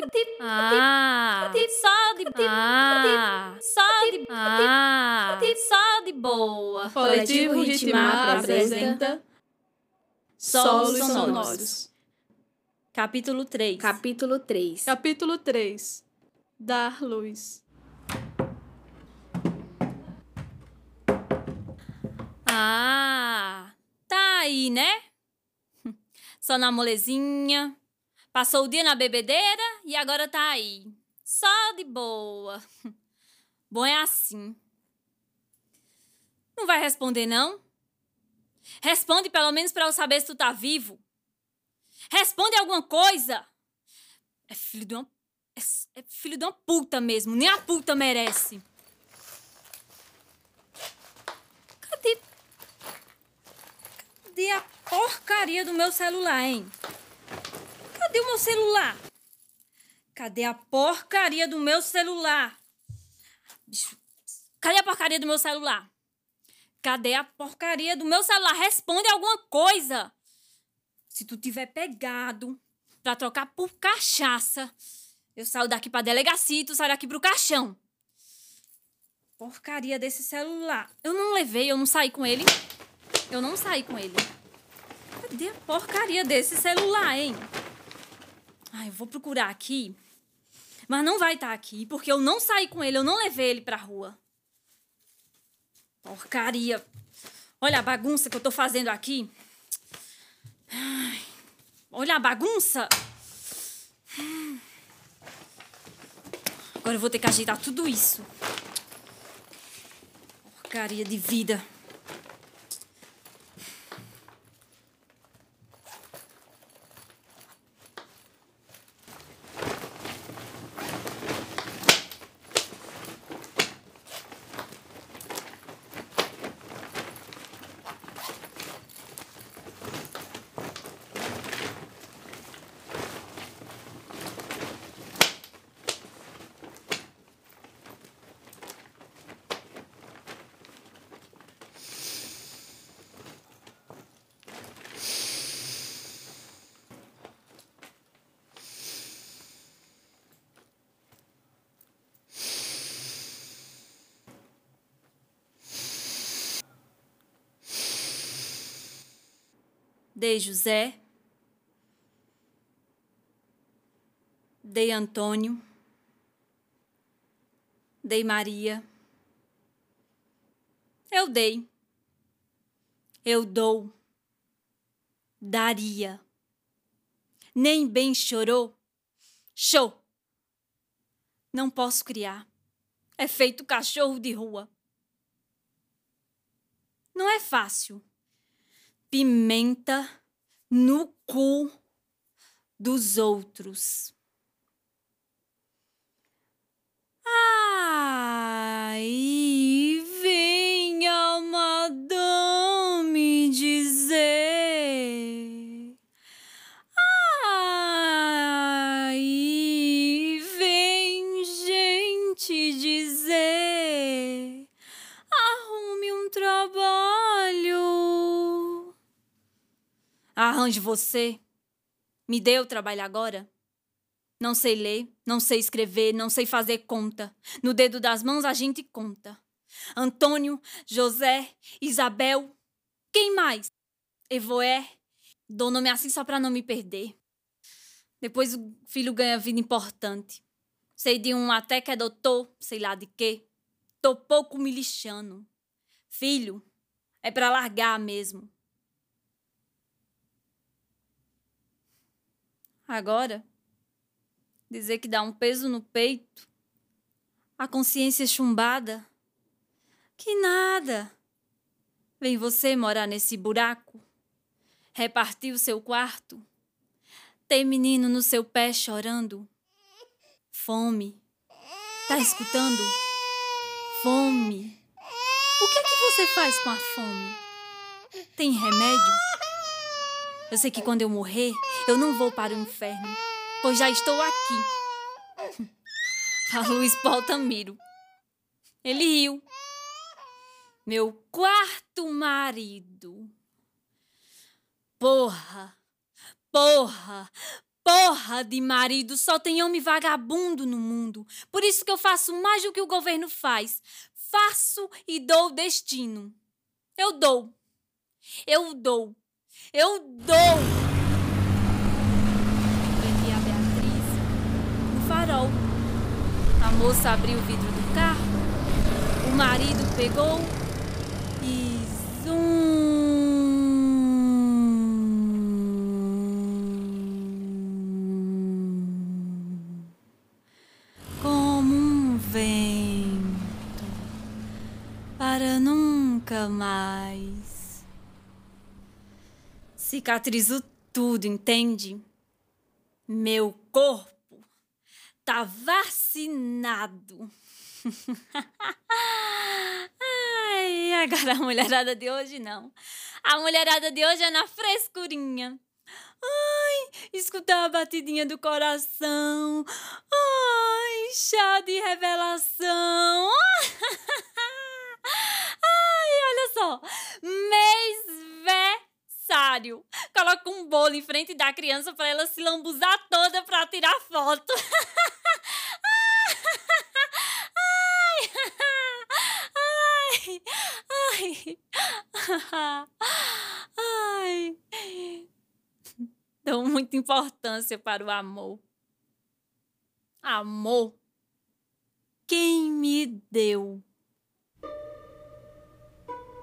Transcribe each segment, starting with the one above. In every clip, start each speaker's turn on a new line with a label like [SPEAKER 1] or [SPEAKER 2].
[SPEAKER 1] de ah, só de ah, só de ah, só de boa.
[SPEAKER 2] Coletivo Ritmar apresenta Solos Sonoros.
[SPEAKER 1] Capítulo 3.
[SPEAKER 3] Capítulo 3.
[SPEAKER 2] Capítulo 3 Dar luz.
[SPEAKER 1] Ah, tá aí, né? Só na molezinha. Passou o dia na bebedeira e agora tá aí. Só de boa. Bom é assim. Não vai responder, não? Responde pelo menos para eu saber se tu tá vivo. Responde alguma coisa. É filho de uma. É, é filho de uma puta mesmo. Nem a puta merece. Cadê? Cadê a porcaria do meu celular, hein? Cadê o meu celular? Cadê a porcaria do meu celular? Cadê a porcaria do meu celular? Cadê a porcaria do meu celular? Responde alguma coisa. Se tu tiver pegado pra trocar por cachaça, eu saio daqui pra delegacia e tu sai daqui pro caixão. Porcaria desse celular. Eu não levei, eu não saí com ele. Eu não saí com ele. Cadê a porcaria desse celular, hein? Ai, eu vou procurar aqui. Mas não vai estar tá aqui, porque eu não saí com ele, eu não levei ele pra rua. Porcaria. Olha a bagunça que eu tô fazendo aqui. Olha a bagunça. Agora eu vou ter que ajeitar tudo isso. Porcaria de vida. Dei José, dei Antônio, dei Maria. Eu dei, eu dou, daria. Nem bem chorou, show. Não posso criar, é feito cachorro de rua. Não é fácil pimenta no cu dos outros. Aí vem a madame Arranje você. Me dê o trabalho agora. Não sei ler, não sei escrever, não sei fazer conta. No dedo das mãos a gente conta. Antônio, José, Isabel, quem mais? Evoé. Dou nome assim só para não me perder. Depois o filho ganha vida importante. Sei de um até que é doutor, sei lá de quê. Tô pouco me lixando. Filho, é para largar mesmo. Agora, dizer que dá um peso no peito, a consciência chumbada. Que nada! Vem você morar nesse buraco, repartir o seu quarto, ter menino no seu pé chorando. Fome. Tá escutando? Fome. O que é que você faz com a fome? Tem remédio? Eu sei que quando eu morrer, eu não vou para o inferno, pois já estou aqui. A Luiz Paltamiro. Ele riu. Meu quarto marido. Porra, porra, porra de marido só tem homem vagabundo no mundo. Por isso que eu faço mais do que o governo faz. Faço e dou destino. Eu dou. Eu dou. Eu dou. Prendi a Beatriz no farol. A moça abriu o vidro do carro. O marido pegou e zum. Como um vento para nunca mais. Cicatrizou tudo, entende? Meu corpo tá vacinado. Ai, agora a mulherada de hoje não. A mulherada de hoje é na frescurinha. Ai, escutar a batidinha do coração. Ai, chá de revelação. Ai, olha só. Mêsversário. Coloca um bolo em frente da criança para ela se lambuzar toda para tirar foto. Ai, ai, ai. Dou muita importância para o amor. Amor. Quem me deu?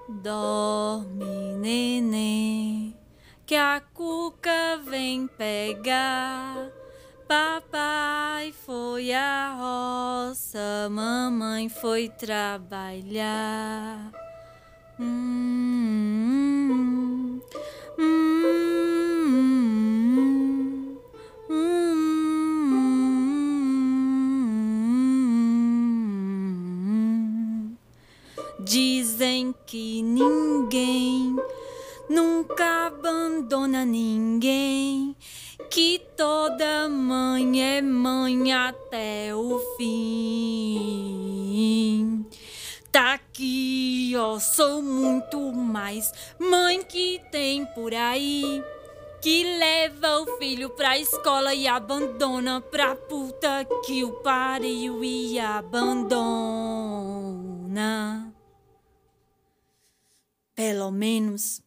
[SPEAKER 1] Dorme, neném, que a cuca vem pegar. Papai foi à roça, mamãe foi trabalhar. Hum, até o fim. Tá aqui, ó, sou muito mais mãe que tem por aí. Que leva o filho pra escola e abandona pra puta que o pariu e abandona. Pelo menos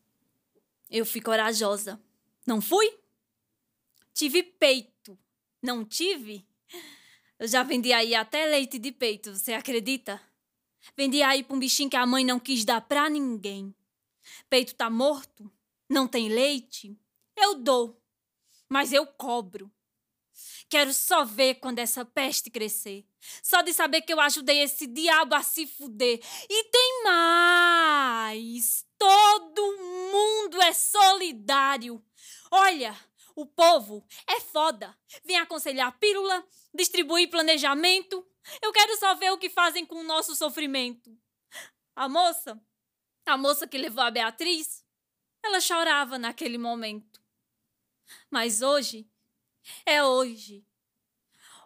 [SPEAKER 1] eu fui corajosa. Não fui? Tive peito. Não tive? Eu já vendi aí até leite de peito, você acredita? Vendi aí pra um bichinho que a mãe não quis dar pra ninguém. Peito tá morto? Não tem leite? Eu dou, mas eu cobro. Quero só ver quando essa peste crescer. Só de saber que eu ajudei esse diabo a se fuder. E tem mais! Todo mundo é solidário. Olha, o povo é foda. Vem aconselhar pílula, distribuir planejamento. Eu quero só ver o que fazem com o nosso sofrimento. A moça, a moça que levou a Beatriz, ela chorava naquele momento. Mas hoje é hoje.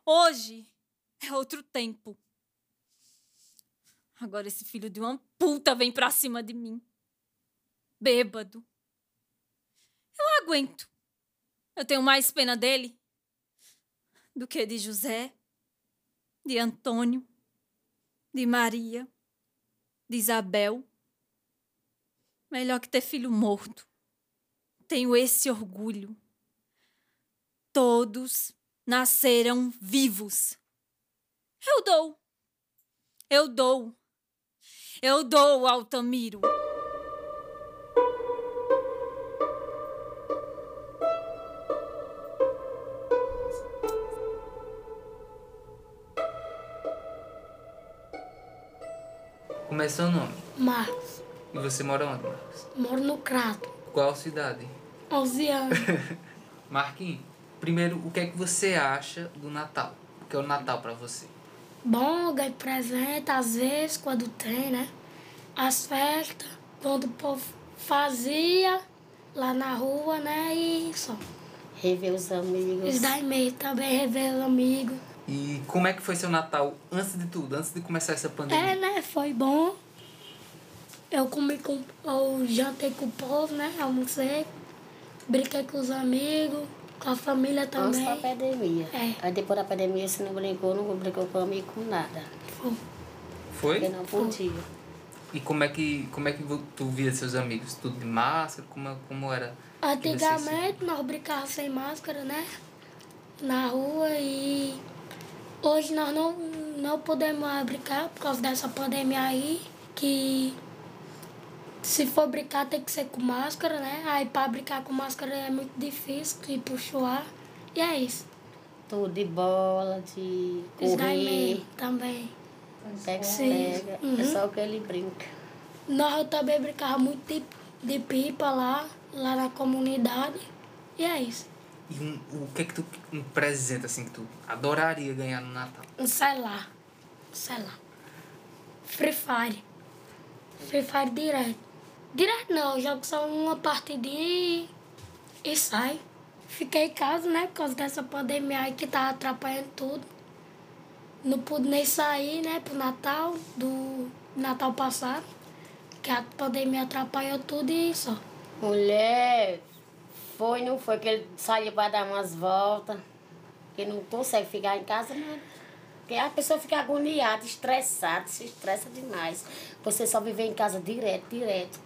[SPEAKER 1] Hoje é outro tempo. Agora esse filho de uma puta vem pra cima de mim. Bêbado. Eu aguento. Eu tenho mais pena dele do que de José, de Antônio, de Maria, de Isabel. Melhor que ter filho morto. Tenho esse orgulho. Todos nasceram vivos. Eu dou. Eu dou. Eu dou, Altamiro.
[SPEAKER 3] Como é seu nome?
[SPEAKER 4] Marcos,
[SPEAKER 3] E você mora onde, Marcos?
[SPEAKER 4] moro no Crato,
[SPEAKER 3] Qual cidade?
[SPEAKER 4] 11 anos.
[SPEAKER 3] Marquinhos, primeiro, o que é que você acha do Natal? O que é o Natal pra você?
[SPEAKER 4] Bom, ganho presente, às vezes, quando tem, né? As festas, quando o povo fazia lá na rua, né? E só.
[SPEAKER 5] Rever os amigos.
[SPEAKER 4] Os daí meio também rever os amigos.
[SPEAKER 3] E como é que foi seu Natal antes de tudo, antes de começar essa pandemia?
[SPEAKER 4] É, né? Foi bom. Eu comi com. Eu jantei com o povo, né? Almocei. Brinquei com os amigos. Com a família
[SPEAKER 5] Antes
[SPEAKER 4] também.
[SPEAKER 5] da pandemia.
[SPEAKER 4] É.
[SPEAKER 5] Aí depois da pandemia você não brincou, não brincou comigo com nada.
[SPEAKER 4] Foi.
[SPEAKER 3] Foi?
[SPEAKER 5] Porque não podia.
[SPEAKER 3] E como é que, como é que tu via seus amigos? Tudo de máscara? Como, como era?
[SPEAKER 4] Antigamente nós brincávamos sem máscara, né? Na rua e hoje nós não, não podemos brincar por causa dessa pandemia aí, que se for brincar tem que ser com máscara, né? Aí pra brincar com máscara é muito difícil, que puxar. E é isso.
[SPEAKER 5] Tudo de bola, de correr.
[SPEAKER 4] também.
[SPEAKER 5] Pega,
[SPEAKER 4] Sim.
[SPEAKER 5] pega.
[SPEAKER 4] Uhum.
[SPEAKER 5] É só o que ele brinca.
[SPEAKER 4] Nós também brincávamos muito de, de pipa lá, lá na comunidade. E é isso.
[SPEAKER 3] E um, o que é que tu. Um presente assim que tu adoraria ganhar no Natal?
[SPEAKER 4] Um sei lá. Sei lá. Free Fire. Free Fire direto. Direto não, eu jogo só uma partidinha e, e sai. Fiquei em casa, né? Por causa dessa pandemia aí que tá atrapalhando tudo. Não pude nem sair, né? Pro Natal, do Natal passado. Que a pandemia atrapalhou tudo e só.
[SPEAKER 5] Mulher, foi, não foi que ele saiu para dar umas voltas. Que não consegue ficar em casa, não. Porque a pessoa fica agoniada, estressada, se estressa demais. Você só viver em casa direto, direto.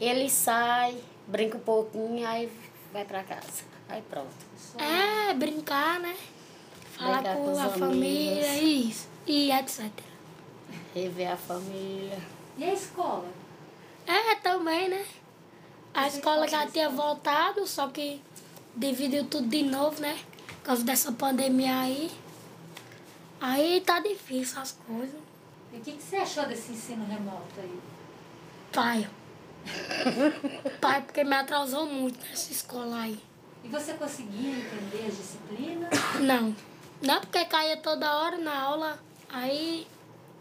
[SPEAKER 5] Ele sai, brinca um pouquinho, aí vai para casa. Aí pronto.
[SPEAKER 4] É, brincar, né? Falar
[SPEAKER 5] Brincar
[SPEAKER 4] com,
[SPEAKER 5] com
[SPEAKER 4] a família,
[SPEAKER 5] amigos.
[SPEAKER 4] isso. E etc.
[SPEAKER 5] Rever a família.
[SPEAKER 6] E a escola?
[SPEAKER 4] É, também, né? A escola já tinha voltado, só que dividiu tudo de novo, né? Por causa dessa pandemia aí. Aí tá difícil as coisas.
[SPEAKER 6] E o que, que você achou desse ensino remoto aí?
[SPEAKER 4] Pai. Pai, porque me atrasou muito nessa escola aí.
[SPEAKER 6] E você conseguia entender as disciplinas?
[SPEAKER 4] Não. Não porque caía toda hora na aula, aí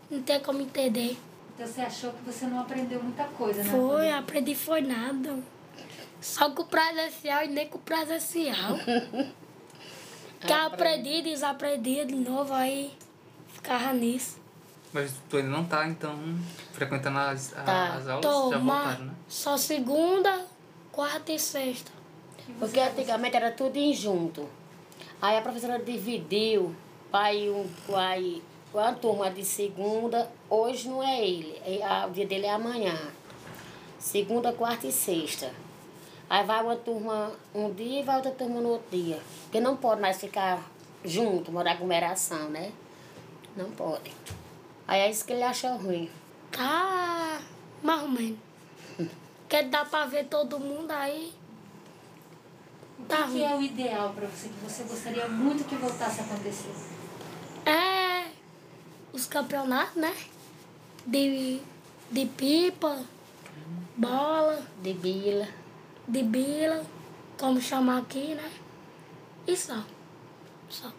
[SPEAKER 4] não tem como entender.
[SPEAKER 6] Então você achou que você não aprendeu muita coisa, né?
[SPEAKER 4] Foi, aprendi foi nada. Só com o presencial e nem com o presencial. que eu aprendi, desaprendi de novo, aí ficava nisso.
[SPEAKER 3] Mas tu ainda não tá, então, frequentando as,
[SPEAKER 5] Tá.
[SPEAKER 3] as aulas?
[SPEAKER 4] Tô,
[SPEAKER 3] Já voltaram, né?
[SPEAKER 4] só segunda, quarta e sexta.
[SPEAKER 5] Porque antigamente era tudo em junto. Aí a professora dividiu para ir um, aí, uma turma de segunda, hoje não é ele, é- a- o dia dele é amanhã. Segunda, quarta e sexta. Aí vai uma turma um dia e vai outra turma no outro dia. Porque não pode mais ficar junto, morar aglomeração, né? Não pode. Aí é isso que ele acha ruim.
[SPEAKER 4] Tá mais ou menos. Porque dá pra ver todo mundo aí.
[SPEAKER 6] O
[SPEAKER 4] Tá
[SPEAKER 6] que, que é o ideal para você, que você gostaria muito que voltasse a acontecer?
[SPEAKER 4] É os campeonatos, né? De, de pipa, bola,
[SPEAKER 5] De bila.
[SPEAKER 4] de bila, como chamar aqui, né? E só. Só.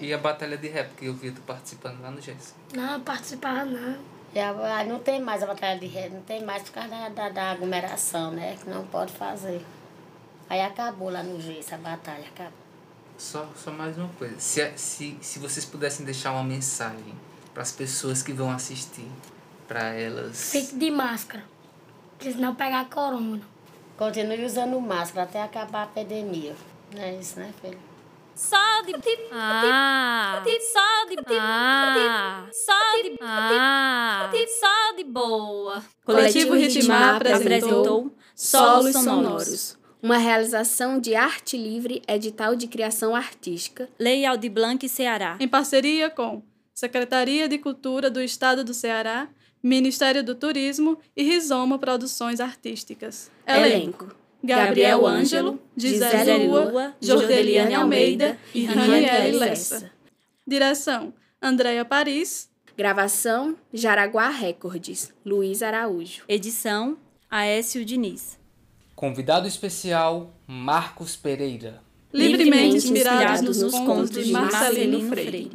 [SPEAKER 3] E a batalha de rap que eu vi tu participando lá no GES.
[SPEAKER 4] Não participava não.
[SPEAKER 5] Já, ah, não tem mais a batalha de rede, não tem mais por causa da, da, da aglomeração, né? Que não pode fazer. Aí acabou lá no G, essa batalha, acabou.
[SPEAKER 3] Só, só mais uma coisa. Se, se, se vocês pudessem deixar uma mensagem para as pessoas que vão assistir, para elas.
[SPEAKER 4] Fique de máscara. Porque senão pegar corona.
[SPEAKER 5] Continue usando máscara até acabar a epidemia. Não é isso, né, filho?
[SPEAKER 1] Só de ah, só de ah, só de ah, só de boa.
[SPEAKER 2] Coletivo Ritmar
[SPEAKER 1] apresentou
[SPEAKER 2] Solos Sonoros. Uma realização de arte livre, edital de criação artística.
[SPEAKER 1] Lei Aldir Blanc, Ceará.
[SPEAKER 2] Em parceria com Secretaria de Cultura do Estado do Ceará, Ministério do Turismo e Rizoma Produções Artísticas. Elenco. Gabriel Ângelo, Gisele
[SPEAKER 1] Gisele
[SPEAKER 2] Lua,
[SPEAKER 1] Lua,
[SPEAKER 2] Jordeliane Almeida e
[SPEAKER 1] Raniele. Lessa.
[SPEAKER 2] Direção: Andréia Paris.
[SPEAKER 7] Gravação Jaraguá Records, Luiz Araújo.
[SPEAKER 1] Edição Aécio Diniz.
[SPEAKER 3] Convidado especial, Marcos Pereira.
[SPEAKER 2] Livremente
[SPEAKER 7] inspirados
[SPEAKER 2] nos contos de Marcelino Freire.